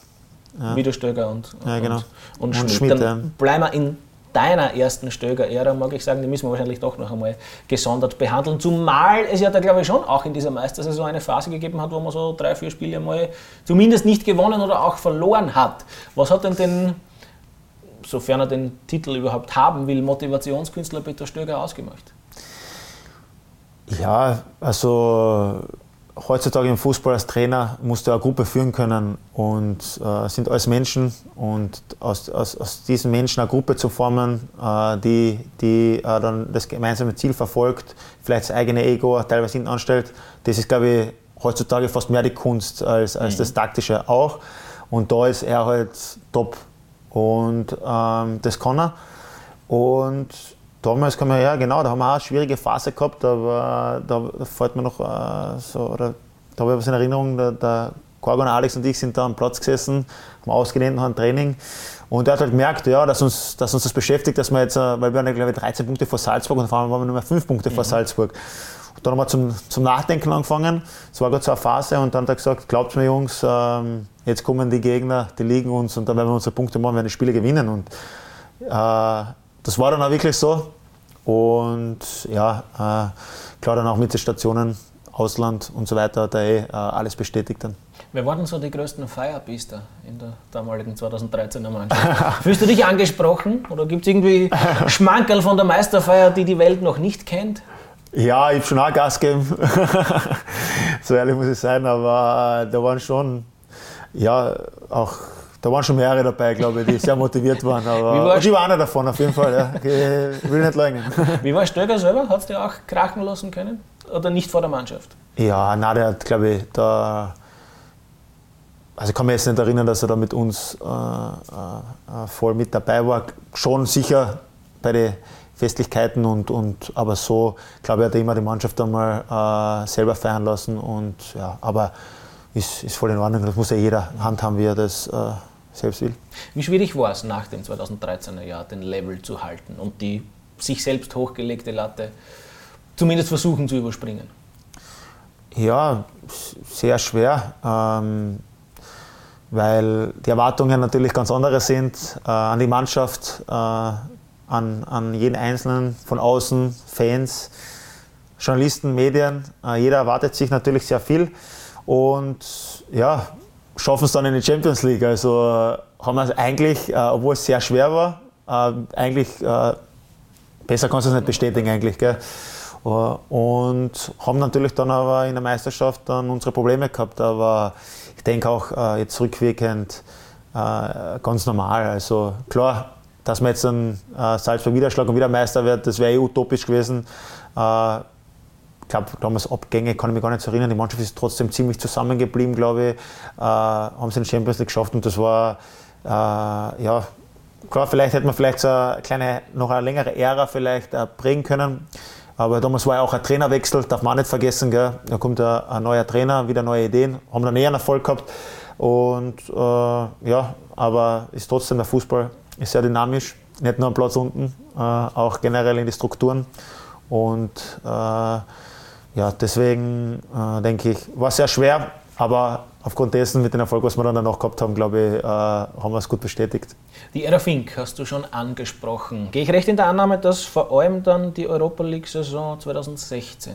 Ja. Wiederstöger und, ja, genau. und, und, und Schmidt. Dann bleiben wir in deiner ersten Stöger-Ära, mag ich sagen, die müssen wir wahrscheinlich doch noch einmal gesondert behandeln. Zumal es ja da, glaube ich, schon auch in dieser Meistersaison eine Phase gegeben hat, wo man so drei, vier Spiele mal zumindest nicht gewonnen oder auch verloren hat. Was hat denn den, sofern er den Titel überhaupt haben will, Motivationskünstler Peter Stöger ausgemacht? Ja, also heutzutage im Fußball als Trainer musst du eine Gruppe führen können und äh, sind alles Menschen und aus, aus, aus, diesen Menschen eine Gruppe zu formen, äh, die, die äh, dann das gemeinsame Ziel verfolgt, vielleicht das eigene Ego teilweise hinten anstellt, das ist, glaube ich, heutzutage fast mehr die Kunst als, als mhm. das Taktische auch. Und da ist er halt top. Und ähm, das kann er. Und damals kann man, ja genau, da haben wir auch eine schwierige Phase gehabt, aber da, da fällt mir noch äh, so, oder da habe ich was in Erinnerung, der, der Gorgon, Alex und ich sind da am Platz gesessen, haben ausgelehnt nach dem Training. Und er hat halt gemerkt, ja, dass, uns, dass uns das beschäftigt, dass wir jetzt, äh, weil wir waren, glaube ich, 13 Punkte vor Salzburg und vor allem waren wir nur mehr 5 Punkte mhm. vor Salzburg. Und dann haben wir zum, zum Nachdenken angefangen. Es war gerade so eine Phase und dann hat er gesagt, glaubt mir Jungs, ähm, jetzt kommen die Gegner, die liegen uns und dann werden wir unsere Punkte machen, werden die Spiele gewinnen. Und äh, das war dann auch wirklich so. Und ja, äh, klar dann auch mit den Stationen, Ausland und so weiter er eh äh, alles bestätigt dann. Wer waren so die größten Firebeaster in der damaligen 2013er Mannschaft? Fühlst du dich angesprochen oder gibt es irgendwie Schmankerl von der Meisterfeier, die die Welt noch nicht kennt? Ja, ich habe schon auch Gas gegeben. so ehrlich muss ich sein, aber äh, da waren schon, ja, auch da waren schon mehrere dabei, glaube ich, die sehr motiviert waren. Aber ich war einer davon auf jeden Fall. Ja. Ich will nicht leugnen. Wie war Stöger selber? Hat dir auch krachen lassen können? Oder nicht vor der Mannschaft? Ja, nein, der hat, glaube ich, da. Also ich kann mich jetzt nicht erinnern, dass er da mit uns äh, äh, voll mit dabei war. Schon sicher bei den Festlichkeiten und, und aber so, glaube ich, hat er immer die Mannschaft einmal äh, selber feiern lassen. Und, ja, aber ist, ist voll in Ordnung. Das muss ja jeder handhaben, wie er das äh, selbst will. Wie schwierig war es nach dem 2013er Jahr, den Level zu halten und die sich selbst hochgelegte Latte zumindest versuchen zu überspringen? Ja, sehr schwer, ähm, weil die Erwartungen natürlich ganz andere sind äh, an die Mannschaft, äh, an, an jeden Einzelnen von außen, Fans, Journalisten, Medien. Äh, jeder erwartet sich natürlich sehr viel und ja, schaffen es dann in die Champions League. Also äh, haben wir es eigentlich, äh, obwohl es sehr schwer war, äh, eigentlich besser kannst du es nicht bestätigen eigentlich. Gell? Und haben natürlich dann aber in der Meisterschaft dann unsere Probleme gehabt. Aber ich denke auch jetzt rückwirkend ganz normal. Also klar, dass man jetzt dann Salzburg Widerschlag und wieder Meister wird, das wäre eh utopisch gewesen glaube, damals Abgänge, kann ich mich gar nicht erinnern. Die Mannschaft ist trotzdem ziemlich zusammengeblieben, glaube ich. Äh, haben sie den Champions League geschafft und das war, äh, ja, klar, vielleicht hätte man vielleicht so eine kleine, noch eine längere Ära vielleicht äh, prägen können. Aber damals war ja auch ein Trainerwechsel, darf man auch nicht vergessen. Gell? Da kommt ein, ein neuer Trainer, wieder neue Ideen, haben dann eher einen Erfolg gehabt. Und äh, ja, aber ist trotzdem der Fußball ist sehr dynamisch, nicht nur am Platz unten, äh, auch generell in die Strukturen. Und äh, ja, deswegen äh, denke ich, war sehr schwer, aber aufgrund dessen, mit dem Erfolg, was wir dann danach gehabt haben, glaube ich, äh, haben wir es gut bestätigt. Die Ära Fink hast du schon angesprochen. Gehe ich recht in der Annahme, dass vor allem dann die Europa League-Saison 2016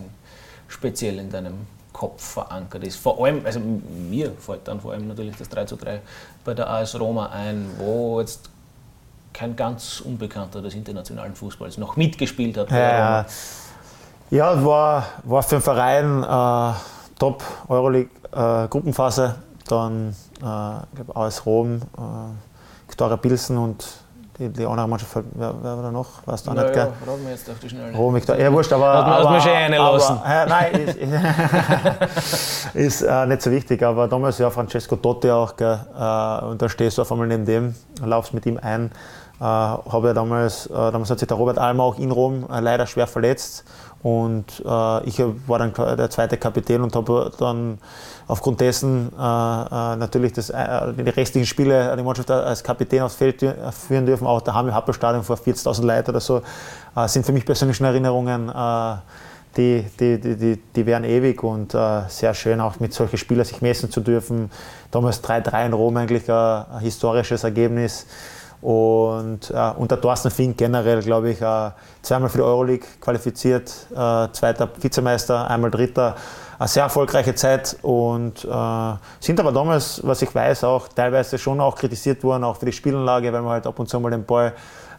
speziell in deinem Kopf verankert ist? Vor allem, also mir fällt dann vor allem natürlich das 3 zu 3 bei der AS Roma ein, wo jetzt kein ganz Unbekannter des internationalen Fußballs noch mitgespielt hat. Ja, ja, war, war für den Verein äh, top Euroleague äh, Gruppenphase. Dann äh, glaub, AS Rom, äh, Viktoria Pilsen und die, die andere Mannschaft, wer, wer war da noch? Weißt du auch ja, nicht, gell? Ja, wir jetzt auf die Schnelle. Rom, ja, wurscht, aber. Hat man, schon eine lassen. Aber, äh, nein, ist, ist äh, nicht so wichtig, aber damals ja Francesco Totti auch, gell? Äh, und da stehst du auf einmal neben dem, laufst mit ihm ein. Äh, habe ja damals, äh, damals hat sich der Robert Almer auch in Rom äh, leider schwer verletzt und äh, ich war dann der zweite Kapitän und habe dann aufgrund dessen äh, natürlich das, äh, die restlichen Spiele die Mannschaft als Kapitän aufs Feld führen dürfen. Auch daheim im Happelstadion vor 40.000 Leuten oder so sind für mich persönlich schon Erinnerungen, äh, die, die, die, die, die wären ewig und sehr schön auch mit solchen Spielern sich messen zu dürfen. Damals 3-3 in Rom eigentlich ein historisches Ergebnis. Und äh, unter Thorsten Fink generell, glaube ich, äh, zweimal für die Euroleague qualifiziert, äh, zweiter Vizemeister, einmal Dritter. Eine sehr erfolgreiche Zeit und äh, sind aber damals, was ich weiß, auch teilweise schon auch kritisiert worden, auch für die Spielanlage, weil wir halt ab und zu mal den Ball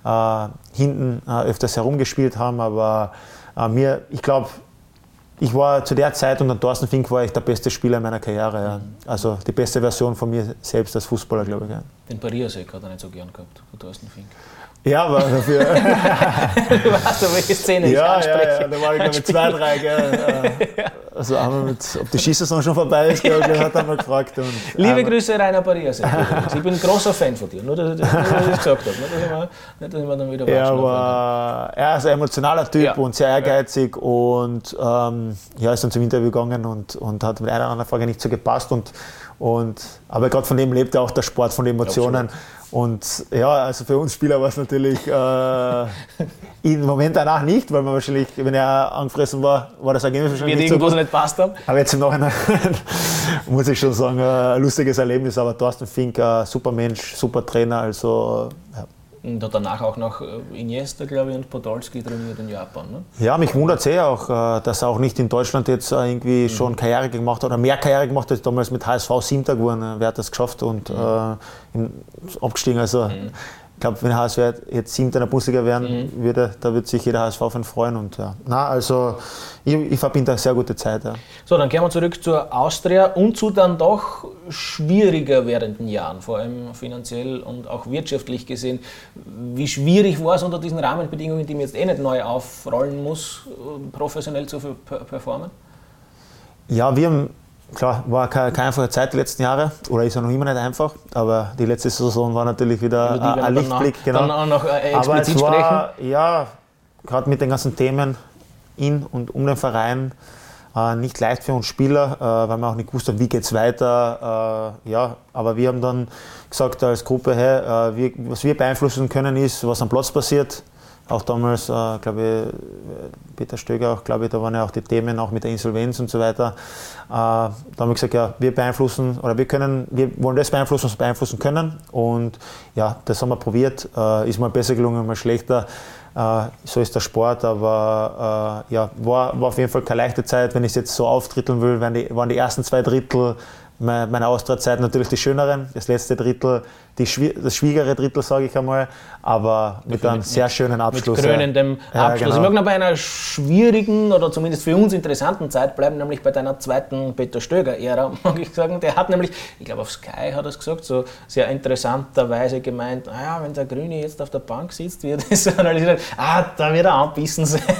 äh, hinten äh, öfters herumgespielt haben. Aber mir, ich glaube, ich war zu der Zeit unter Thorsten Fink war ich der beste Spieler meiner Karriere. Ja. Also die beste Version von mir selbst als Fußballer, glaube ich. Ja. Den Pariasek hat er nicht so gern gehabt, von Thorsten Fink. Ja, aber dafür. du weißt doch, welche Szene ja, ich ja, anspreche. ja, da war ich ich zwei, drei. Gell. Also einmal mit, ob die Schießsaison schon vorbei ist, ich, hat er mal gefragt. Und Liebe einmal- Grüße, Rainer Pariasek. Ich bin ein großer Fan von dir, nur dass ich das, nur, dass ich das gesagt habe. Nicht, dass ich mir, dass dann wieder Er war er ist ein emotionaler Typ Ja. und sehr ehrgeizig und ähm, ja, ist dann zum Interview gegangen und, und hat mit einer oder anderen Frage nicht so gepasst. Und, und, aber gerade von dem lebt ja auch der Sport, von den Emotionen. Und ja, also für uns Spieler war es natürlich äh, im Moment danach nicht, weil man wahrscheinlich, wenn er angefressen war, war das Ergebnis wahrscheinlich nicht so irgendwas gut. nicht passt haben. Aber jetzt im Nachhinein muss ich schon sagen, äh, ein lustiges Erlebnis. Aber Thorsten Fink, äh, super Mensch, super Trainer. Also ja. Und hat danach auch noch äh, Iniesta, glaube ich, und Podolski trainiert in Japan. Ne? Ja, mich wundert sehr auch, äh, dass er auch nicht in Deutschland jetzt äh, irgendwie schon Karriere gemacht hat oder mehr Karriere gemacht hat. Damals mit HSV Siebter geworden, äh, wer hat das geschafft und äh, in- abgestiegen. Also ich glaube, wenn HSV jetzt Siebter in der Bundesliga werden würde, da würde sich jeder HSV-Fan freuen. Und ja, na, also ich, ich verbinde eine sehr gute Zeit. Ja. So, dann kehren wir zurück zur Austria und zu dann doch schwieriger werdenden Jahren, vor allem finanziell und auch wirtschaftlich gesehen. Wie schwierig war es unter diesen Rahmenbedingungen, die man jetzt eh nicht neu aufrollen muss, professionell zu per- performen? Ja, wir haben, klar, war keine, keine einfache Zeit die letzten Jahre, oder ist ja noch immer nicht einfach, aber die letzte Saison war natürlich wieder ein, ein Lichtblick. noch- dann auch noch, äh, aber es war, ja, gerade mit den ganzen Themen in und um den Verein, äh, nicht leicht für uns Spieler, äh, weil wir auch nicht gewusst haben, wie geht es weiter. Äh, ja, aber wir haben dann gesagt als Gruppe, hey, äh, wir, was wir beeinflussen können, ist, was am Platz passiert. Auch damals, äh, glaube ich, Peter Stöger, auch, glaube ich, da waren ja auch die Themen auch mit der Insolvenz und so weiter. Äh, da haben wir gesagt, ja, wir beeinflussen oder wir können, wir wollen das beeinflussen, was wir beeinflussen können. Und ja, das haben wir probiert. Äh, ist mal besser gelungen, mal schlechter. Äh, so ist der Sport, aber äh, ja, war, war auf jeden Fall keine leichte Zeit. Wenn ich es jetzt so aufdritteln will, waren die, waren die ersten zwei Drittel meiner Austrittszeit natürlich die schöneren. Das letzte Drittel, die schwi- das schwierigere Drittel, sage ich einmal, aber mit einem sehr schönen Mit Abschluss. krönendem Ja, Abschluss. Ich genau. mag noch bei einer schwierigen oder zumindest für uns interessanten Zeit bleiben, nämlich bei deiner zweiten Peter Stöger-Ära, mag ich sagen. Der hat nämlich, ich glaube auf Sky hat er es gesagt, so sehr interessanterweise gemeint, naja, wenn der Grüne jetzt auf der Bank sitzt, wird es so analysiert, ah, da wird er anbissen sein.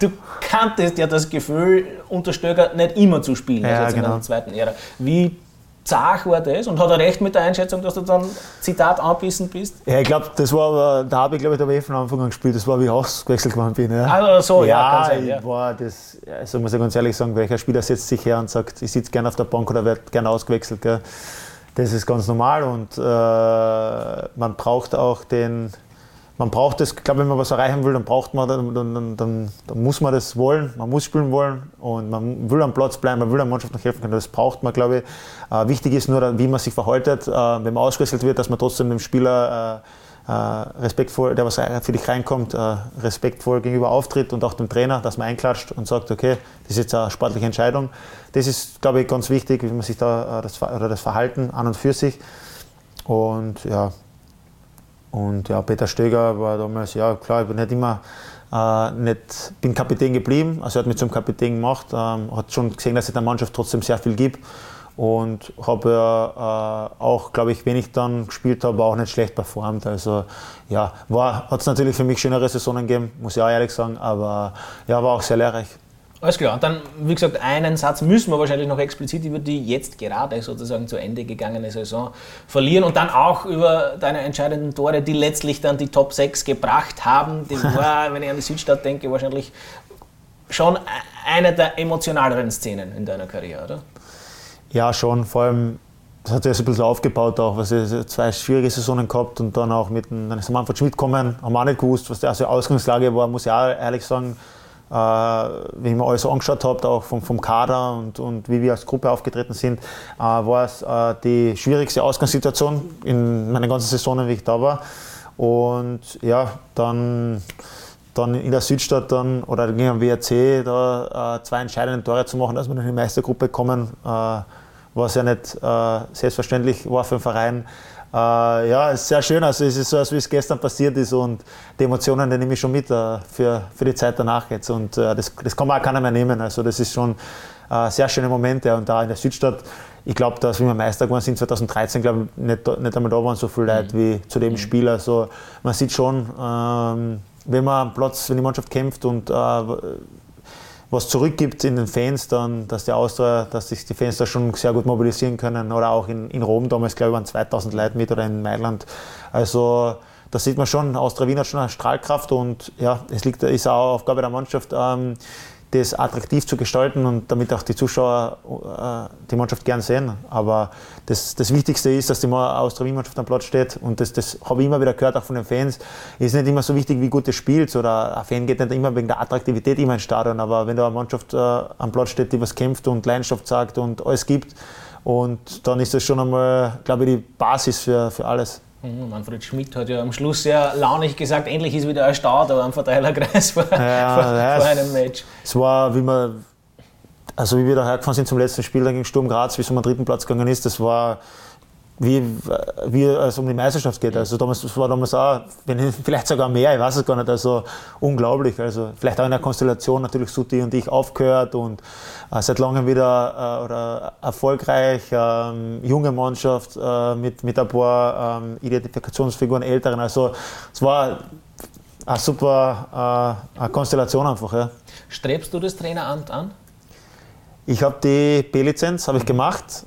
Du kanntest ja das Gefühl, unter Stöger nicht immer zu spielen, Ja, also jetzt in genau. der zweiten Ära. Wie zart war das und hat er recht mit der Einschätzung, dass du dann, Zitat, anbissen bist? Ja, ich glaube, das war aber, da habe ich glaube ich, da ich von Anfang an gespielt, das war wie ich ausgewechselt geworden bin. Ja. Ah, so, ja, kann sein, ich ja. war das, also muss ich ganz ehrlich sagen, welcher Spieler setzt sich her und sagt, ich sitze gerne auf der Bank oder werde gerne ausgewechselt. Gell. Das ist ganz normal und äh, man braucht auch den, man braucht das, ich glaube, wenn man was erreichen will, dann braucht man, dann, dann, dann, dann, muss man das wollen, man muss spielen wollen und man will am Platz bleiben, man will der Mannschaft noch helfen können, das braucht man, glaube ich. Äh, wichtig ist nur, wie man sich verhaltet, äh, wenn man ausgewechselt wird, dass man trotzdem dem Spieler äh, äh, respektvoll, der was für dich reinkommt, äh, respektvoll gegenüber auftritt und auch dem Trainer, dass man einklatscht und sagt, okay, das ist jetzt eine sportliche Entscheidung. Das ist, glaube ich, ganz wichtig, wie man sich da äh, das, oder das Verhalten an und für sich. Und ja, und ja, Peter Stöger war damals, ja klar, ich bin nicht immer äh, nicht, bin Kapitän geblieben, also er hat mich zum Kapitän gemacht, ähm, hat schon gesehen, dass ich der Mannschaft trotzdem sehr viel gibt und habe äh, auch, glaube ich, wenn ich dann gespielt habe, auch nicht schlecht performt. Also ja, hat es natürlich für mich schönere Saisonen gegeben, muss ich auch ehrlich sagen, aber ja, war auch sehr lehrreich. Alles klar. Und dann, wie gesagt, einen Satz müssen wir wahrscheinlich noch explizit über die jetzt gerade sozusagen zu Ende gegangene Saison verlieren und dann auch über deine entscheidenden Tore, die letztlich dann die Top 6 gebracht haben. Das war, wenn ich an die Südstadt denke, wahrscheinlich schon eine der emotionaleren Szenen in deiner Karriere, oder? Ja, schon. Vor allem, das hat sich ein bisschen aufgebaut, auch, was ich zwei schwierige Saisonen gehabt und dann auch mit dem, dann ist Manfred Schmidt gekommen, haben wir auch nicht gewusst, was die also Ausgangslage war, muss ich auch ehrlich sagen. Äh, wenn ich mir alles angeschaut habe, auch vom, vom Kader und, und wie wir als Gruppe aufgetreten sind, äh, war es äh, die schwierigste Ausgangssituation in meinen ganzen Saisonen, wie ich da war. Und ja, dann, dann in der Südstadt dann, oder gegen den WRC da äh, zwei entscheidende Tore zu machen, dass wir in die Meistergruppe kommen, äh, was ja nicht äh, selbstverständlich war für den Verein. Äh, ja, es ist sehr schön. Also es ist so, als wie es gestern passiert ist und die Emotionen, die nehme ich schon mit äh, für, für die Zeit danach jetzt. Und äh, das, das kann man auch keiner mehr nehmen. Also das ist schon äh, sehr schöne Momente. Und da in der Südstadt, ich glaube, dass wir Meister geworden sind 2013, glaube ich, nicht, nicht einmal da waren so viele Leute mhm. wie zu dem mhm. Spiel. Also man sieht schon, ähm, wenn man am Platz, wenn die Mannschaft kämpft und äh, was zurückgibt in den Fans, dann, dass die Austria, dass sich die Fans da schon sehr gut mobilisieren können. Oder auch in, in Rom damals, glaube ich, waren 2000 Leute mit oder in Mailand. Also da sieht man schon, Austria Wien hat schon eine Strahlkraft und ja, es liegt, ist auch Aufgabe der Mannschaft, ähm, das attraktiv zu gestalten und damit auch die Zuschauer äh, die Mannschaft gern sehen. Aber das, das Wichtigste ist, dass die Austria-Mannschaft am Platz steht und das, das habe ich immer wieder gehört, auch von den Fans. Ist nicht immer so wichtig, wie gut du spielst oder ein Fan geht nicht immer wegen der Attraktivität immer ins Stadion, aber wenn da eine Mannschaft äh, am Platz steht, die was kämpft und Leidenschaft sagt und alles gibt, und dann ist das schon einmal, glaube ich, die Basis für, für alles. Mhm, Manfred Schmidt hat ja am Schluss sehr launig gesagt, endlich ist wieder ein Start am Verteilerkreis vor, ja, vor, ja, vor einem Match. Es war, wie wir, also wie wir da hergefahren sind zum letzten Spiel gegen Sturm Graz, wie es um den dritten Platz gegangen ist, das war wie, wie es um die Meisterschaft geht. Also damals, das war damals auch, wenn, vielleicht sogar mehr, ich weiß es gar nicht, also unglaublich. Also vielleicht auch in der Konstellation natürlich Suti und ich aufgehört und äh, seit langem wieder äh, oder erfolgreich, ähm, junge Mannschaft äh, mit, mit ein paar ähm, Identifikationsfiguren, Älteren. Also es war eine super äh, eine Konstellation einfach. Ja. Strebst du das Traineramt an? Ich habe die B-Lizenz habe ich gemacht.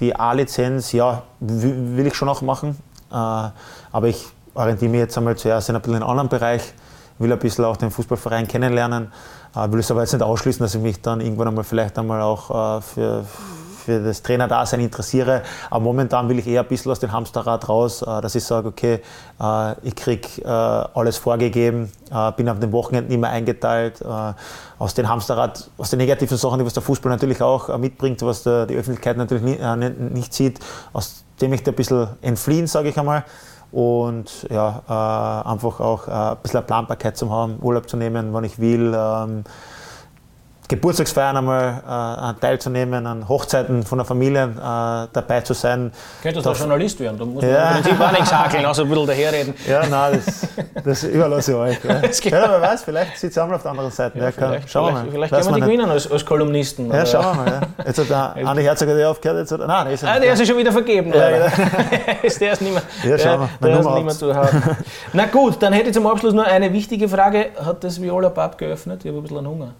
Die A-Lizenz, ja, will ich schon auch machen. Äh, aber ich orientiere mich jetzt einmal zuerst in ein bisschen in einen anderen Bereich, will ein bisschen auch den Fußballverein kennenlernen, äh, will es aber jetzt nicht ausschließen, dass ich mich dann irgendwann einmal vielleicht einmal auch äh, für, für das Trainerdasein interessiere. Aber momentan will ich eher ein bisschen aus dem Hamsterrad raus, äh, dass ich sage, okay, äh, ich kriege äh, alles vorgegeben, bin auf den Wochenenden immer eingeteilt. Aus dem Hamsterrad, aus den negativen Sachen, die was der Fußball natürlich auch mitbringt, was die Öffentlichkeit natürlich nicht sieht, aus dem ich da ein bisschen entfliehen, sage ich einmal und ja, äh, einfach auch äh, ein bisschen Planbarkeit zu haben, Urlaub zu nehmen, wann ich will. Ähm, Geburtstagsfeiern einmal äh, teilzunehmen, an Hochzeiten von der Familie äh, dabei zu sein. Könntest du Journalist werden, da muss man ja. im Prinzip auch nichts hakeln, außer ein bisschen daherreden. Ja, nein, das, das überlasse ich euch. Ja, ja wer weiß, vielleicht sitzt ihr auch mal auf der anderen Seite. Ja, ja, vielleicht, schauen wir mal. Vielleicht können wir die gewinnen als, als Kolumnisten. Ja, schauen wir mal. Ja. Jetzt hat der Andi Herzog hat aufgehört. Jetzt hat, nein, der ist, ah, der ist schon wieder vergeben. Ja, der ist nicht mehr, ja, schauen wir. Der, der ist nicht mehr zu haben. Na gut, dann hätte ich zum Abschluss nur eine wichtige Frage. Hat das Viola Pub geöffnet? Ich habe ein bisschen Hunger.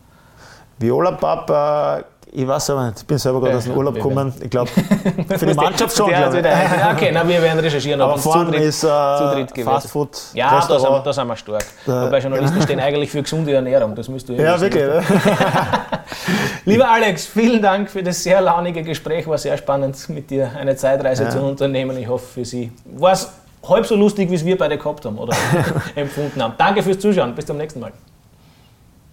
Viola Pub, äh, ich weiß aber nicht, ich bin selber gerade aus dem Urlaub gekommen. Ich glaube, für die Mannschaft schon. Der okay, na, wir werden recherchieren, aber vorne ist äh, Fast Food. Ja, da sind, da sind wir stark. Äh, Wobei Journalisten stehen eigentlich für gesunde Ernährung, das müsst du ja Ja, wirklich. Lieber Alex, vielen Dank für das sehr launige Gespräch, war sehr spannend mit dir eine Zeitreise ja. zu unternehmen. Ich hoffe für Sie war es halb so lustig, wie es wir beide gehabt haben oder empfunden haben. Danke fürs Zuschauen, bis zum nächsten Mal.